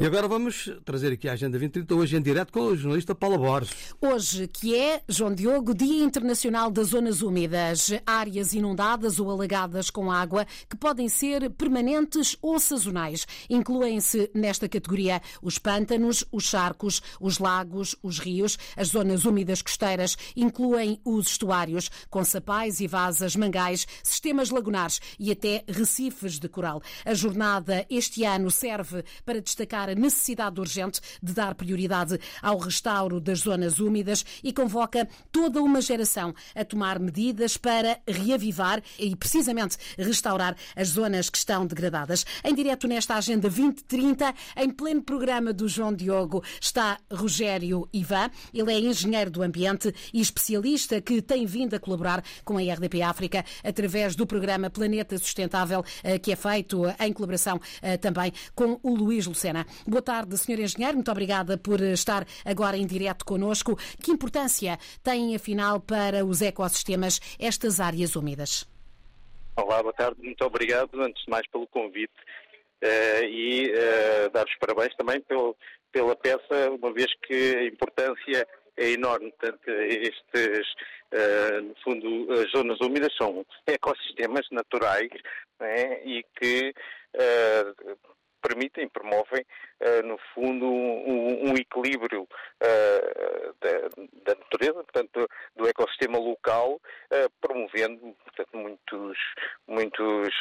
E agora vamos trazer aqui a Agenda 2030, hoje em direto com o jornalista Paula Borges. Hoje, que é, João Diogo, Dia Internacional das Zonas Úmidas, áreas inundadas ou alagadas com água que podem ser permanentes ou sazonais. Incluem-se nesta categoria os pântanos, os charcos, os lagos, os rios, as zonas úmidas costeiras, incluem os estuários, com sapais e vasas, mangais, sistemas lagunares e até recifes de coral. A jornada este ano serve para destacar a necessidade urgente de dar prioridade ao restauro das zonas úmidas e convoca toda uma geração a tomar medidas para reavivar e, precisamente, restaurar as zonas que estão degradadas. Em direto nesta Agenda 2030, em pleno programa do João Diogo, está Rogério Ivan. Ele é engenheiro do ambiente e especialista que tem vindo a colaborar com a RDP África através do programa Planeta Sustentável, eh, que é feito em colaboração eh, também com o Luís Lucena. Boa tarde, Sr. Engenheiro. Muito obrigada por estar agora em direto connosco. Que importância têm, afinal, para os ecossistemas estas áreas úmidas? Olá, boa tarde. Muito obrigado, antes de mais, pelo convite uh, e uh, dar os parabéns também pelo, pela peça, uma vez que a importância é enorme. Portanto, estes, uh, no fundo, as zonas úmidas são ecossistemas naturais né, e que permitem, promovem, uh, no fundo, um, um equilíbrio uh, da, da, natureza, portanto, do ecossistema local, uh, promovendo portanto, muitos, muitos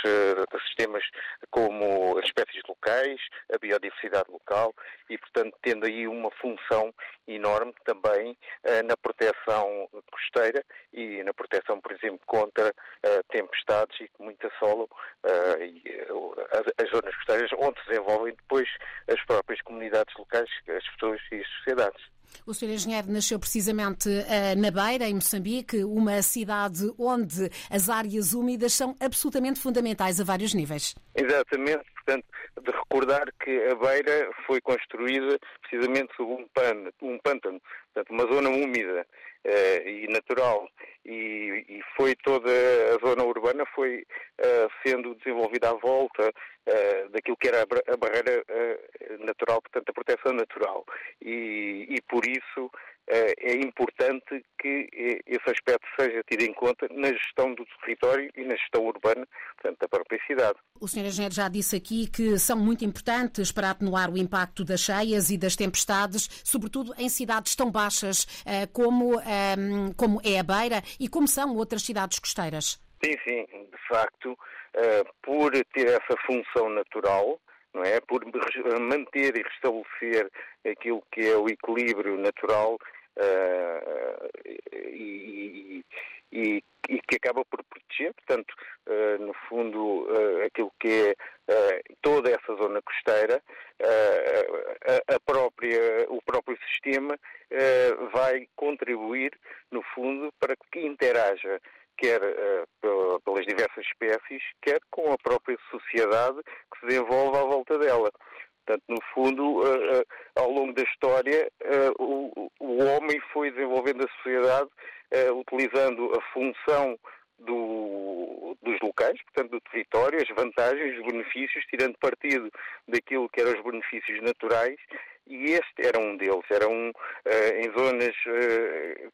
sistemas como espécies locais, a biodiversidade local e, portanto, tendo aí uma função enorme também na proteção costeira e na proteção, por exemplo, contra tempestades e que muito assolam as zonas costeiras onde se desenvolvem depois as próprias comunidades locais, as pessoas e as sociedades. O Sr. Engenheiro nasceu precisamente uh, na Beira, em Moçambique, uma cidade onde as áreas úmidas são absolutamente fundamentais a vários níveis. Exatamente, portanto, de recordar que a Beira foi construída precisamente sob um, um pântano, portanto, uma zona úmida uh, e natural, e, e, foi toda a zona urbana foi uh, sendo desenvolvida à volta uh, daquilo que era a, barreira natural, portanto, a proteção natural. E, e por isso é importante que esse aspecto seja tido em conta na gestão do território e na gestão urbana, portanto, da própria cidade. O Sr. Engenheiro já disse aqui que são muito importantes para atenuar o impacto das cheias e das tempestades, sobretudo em cidades tão baixas eh, como, ehm, como é a Beira e como são outras cidades costeiras. Sim, sim, de facto, eh, por ter essa função natural, não é? Por manter e restabelecer aquilo que é o equilíbrio natural e, e, e, que acaba por proteger, portanto, uh, no fundo, aquilo que é toda essa zona costeira, a própria, o próprio sistema vai contribuir, no fundo, para que interaja quer uh, pelas diversas espécies, quer com a própria sociedade que se desenvolve à volta dela. Portanto, no fundo, uh, uh, ao longo da história, o, o, homem foi desenvolvendo a sociedade utilizando a função do, dos locais, portanto do território, as vantagens, os benefícios, tirando partido daquilo que eram os benefícios naturais, e este era um deles, era um em zonas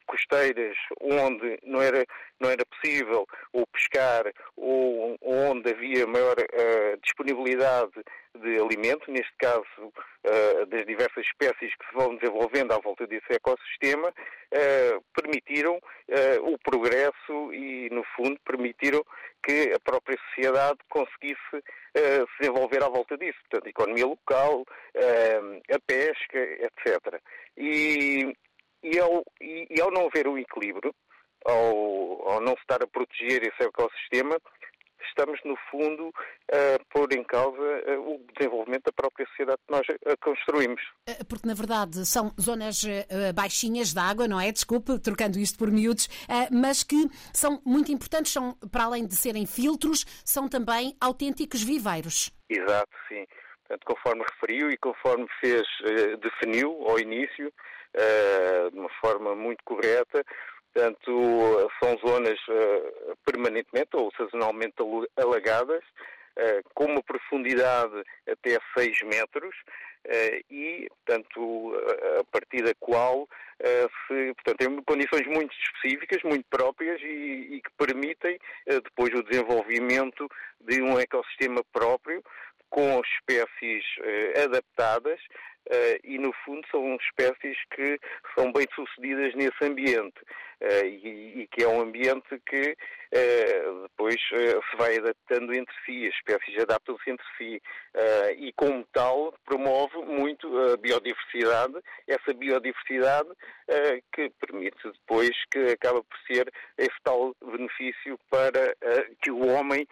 costeiras onde não era, não era possível ou pescar ou onde havia maior uh, disponibilidade de alimento, neste caso uh, das diversas espécies que se vão desenvolvendo à volta desse ecossistema, uh, permitiram o progresso e, no fundo, permitiram que a própria sociedade conseguisse se desenvolver à volta disso. Portanto, a economia local, a pesca, etc. E, e, ao, e, e ao não haver o equilíbrio, ao, ao, não estar a proteger esse ecossistema, estamos, no fundo, a pôr em causa eh, o desenvolvimento da própria sociedade que nós eh, construímos. Eh, porque, na verdade, são zonas baixinhas de água, não é? Desculpe, trocando isto por miúdos, mas que são muito importantes, são, para além de serem filtros, são também autênticos viveiros. Exato, sim. Portanto, conforme referiu e conforme fez, definiu ao início, de uma forma muito correta, Portanto, são zonas permanentemente ou sazonalmente alagadas, com uma profundidade até 6 metros e, portanto, a partir da qual se, portanto, tem condições muito específicas, muito próprias e, e que permitem depois o desenvolvimento de um ecossistema próprio com espécies adaptadas Uh, e, no fundo, são espécies que são bem sucedidas nesse ambiente. Uh, e, e, que é um ambiente que uh, depois se vai adaptando entre si, as espécies adaptam-se entre si e, como tal, promove muito a biodiversidade, essa biodiversidade que permite depois que acaba por ser esse tal benefício para que o homem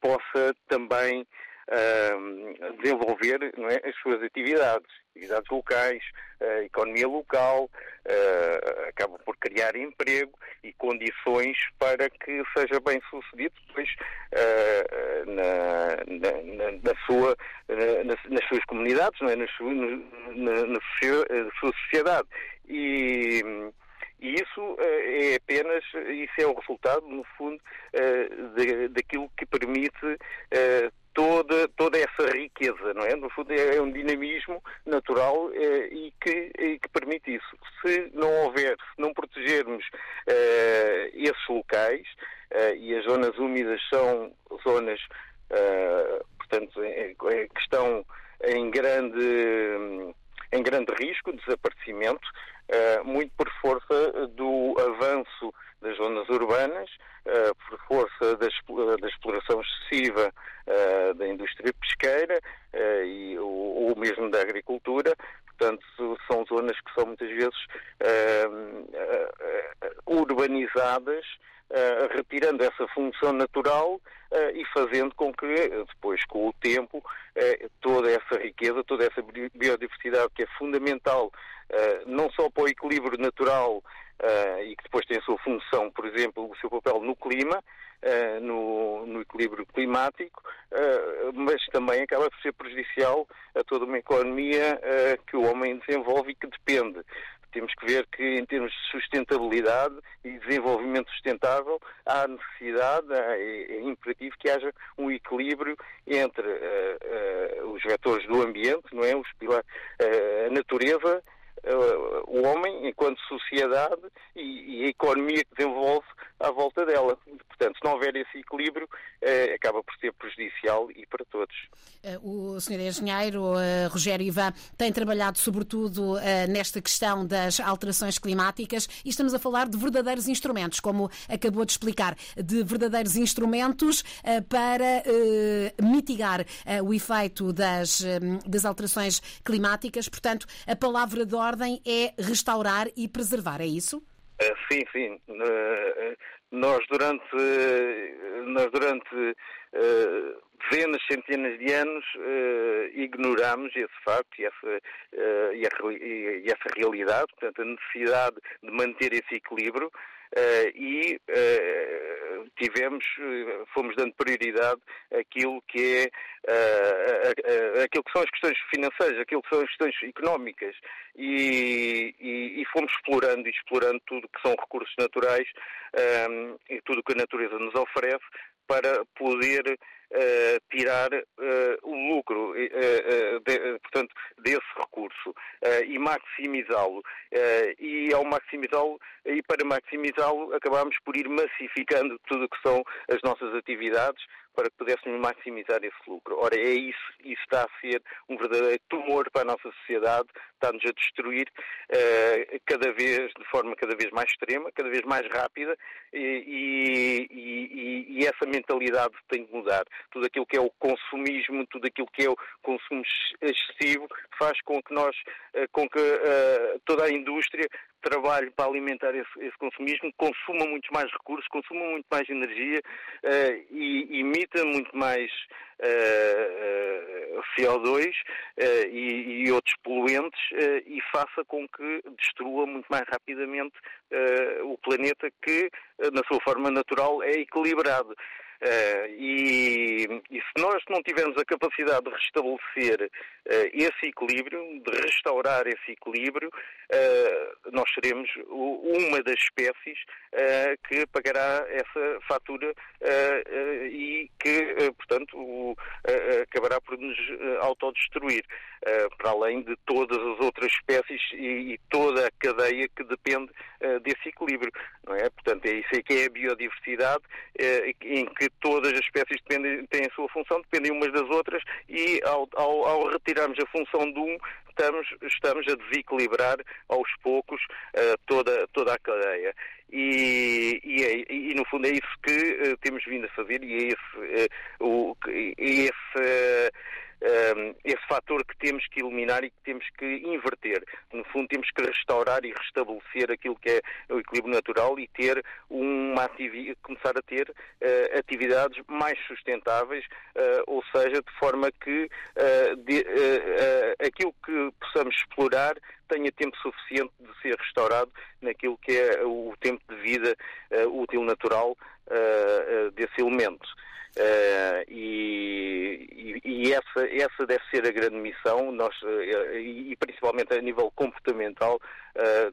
possa também uh, desenvolver é, as suas atividades, atividades locais, a economia local, uh, acaba por criar emprego e condições para que seja bem sucedido depois uh, na, na, na, sua, na, nas suas comunidades, não é? na, sua, na sua sociedade. E, isso é apenas, isso é o resultado, no fundo, daquilo que permite toda, toda essa riqueza, não é? No fundo é um dinamismo natural eh, e, que, e, que, permite isso. Se não houver, se não protegermos eh, esses locais, eh, e as zonas úmidas são zonas, eh, portanto, que estão em grande, em grande risco de desaparecimento, eh, muito por força do avanço das zonas urbanas, uh, por força da, exploração excessiva da indústria pesqueira e, ou, mesmo da agricultura. Portanto, são zonas que são muitas vezes urbanizadas, retirando essa função natural e fazendo com que, depois, com o tempo, toda essa riqueza, toda essa biodiversidade que é fundamental não só para o equilíbrio natural uh, e que depois tem a sua função, por exemplo, o seu papel no clima, uh, no, no, equilíbrio climático, uh, mas também acaba por ser prejudicial a toda uma economia que o homem desenvolve e que depende. Temos que ver que, em termos de sustentabilidade e desenvolvimento sustentável, há necessidade, é, é imperativo que haja um equilíbrio entre os vetores do ambiente, não é? Os pilares, a natureza uh, o homem enquanto sociedade e, a economia que desenvolve à volta dela. Portanto, se não houver esse equilíbrio, uh, acaba por ser prejudicial e para todos. Eh, o Sr. Engenheiro Rogério Ivan tem trabalhado sobretudo nesta questão das alterações climáticas e estamos a falar de verdadeiros instrumentos, como acabou de explicar, de verdadeiros instrumentos para mitigar o efeito das, das alterações climáticas. Portanto, a palavra de ordem é restaurar e preservar, é isso? Uh, sim, sim. Uh, nós durante, nós durante dezenas, centenas de anos ignoramos esse facto e essa, e, essa realidade, portanto, a necessidade de manter esse equilíbrio e uh, tivemos, fomos dando prioridade àquilo que é aquilo que são as questões financeiras, aquilo que são as questões económicas. E, e, e fomos explorando e explorando tudo que são recursos naturais e tudo que a natureza nos oferece para poder uh, tirar uh, o lucro, uh, de, portanto, desse recurso e maximizá-lo. e ao maximizá-lo, e para maximizá-lo, acabamos por ir massificando tudo o que são as nossas atividades, para que pudéssemos maximizar esse lucro. Ora, é isso, isso está a ser um verdadeiro tumor para a nossa sociedade, está-nos a destruir uh, cada vez, de forma cada vez mais extrema, cada vez mais rápida, e, e, e, e, essa mentalidade tem que mudar. Tudo aquilo que é o consumismo, tudo aquilo que é o consumo excessivo, faz com que nós, uh, com que uh, toda a indústria trabalhe para alimentar esse, esse, consumismo, consuma muitos mais recursos, consuma muito mais energia uh, e emita muito mais uh, uh, CO2 e, e, outros poluentes e faça com que destrua muito mais rapidamente o planeta que, na sua forma natural, é equilibrado. Uh, e, e, se nós não tivermos a capacidade de restabelecer uh, esse equilíbrio, de restaurar esse equilíbrio, uh, nós seremos uma das espécies que pagará essa fatura e que, portanto, o, acabará por nos autodestruir, para além de todas as outras espécies e, e toda a cadeia que depende desse equilíbrio. Não é? Portanto, é isso que é a biodiversidade, em que todas as espécies dependem, têm a sua função, dependem umas das outras e ao, ao, ao retirarmos a função de um, estamos, estamos a desequilibrar aos poucos uh, toda, toda a cadeia. E, e, é, e, no fundo é isso que uh, temos vindo a fazer e é esse, uh, o, esse esse fator que temos que eliminar e que temos que inverter. No fundo, temos que restaurar e restabelecer aquilo que é o equilíbrio natural e ter uma começar a ter uh, atividades mais sustentáveis, uh, ou seja, de forma que uh, de, aquilo que possamos explorar tenha tempo suficiente de ser restaurado naquilo que é o tempo de vida útil natural desse elemento. Uh, e, e, essa, essa deve ser a grande missão, nós, uh, e principalmente a nível comportamental,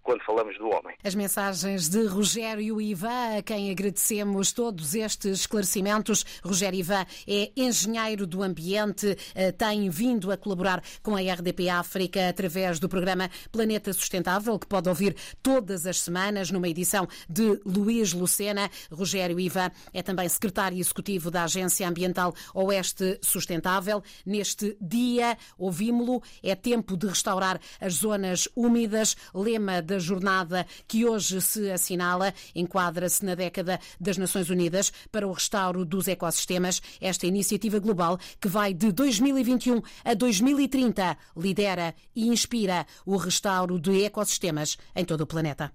quando falamos do homem. As mensagens de Rogério Ivan, a quem agradecemos todos estes esclarecimentos. Rogério Ivan é engenheiro do ambiente, tem vindo a colaborar com a RDP África através do programa Planeta Sustentável, que pode ouvir todas as semanas numa edição de Luís Lucena. Rogério Ivan é também secretário executivo da Agência Ambiental Oeste Sustentável. Neste dia, ouvimos-lo, é tempo de restaurar as zonas úmidas. Lema da jornada que hoje se assinala enquadra-se na década das Nações Unidas para o restauro dos ecossistemas. Esta iniciativa global que vai de 2021 a 2030 lidera e inspira o restauro de ecossistemas em todo o planeta.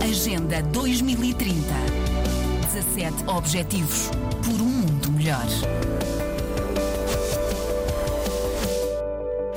Agenda 2030 17 Objetivos por um mundo melhor.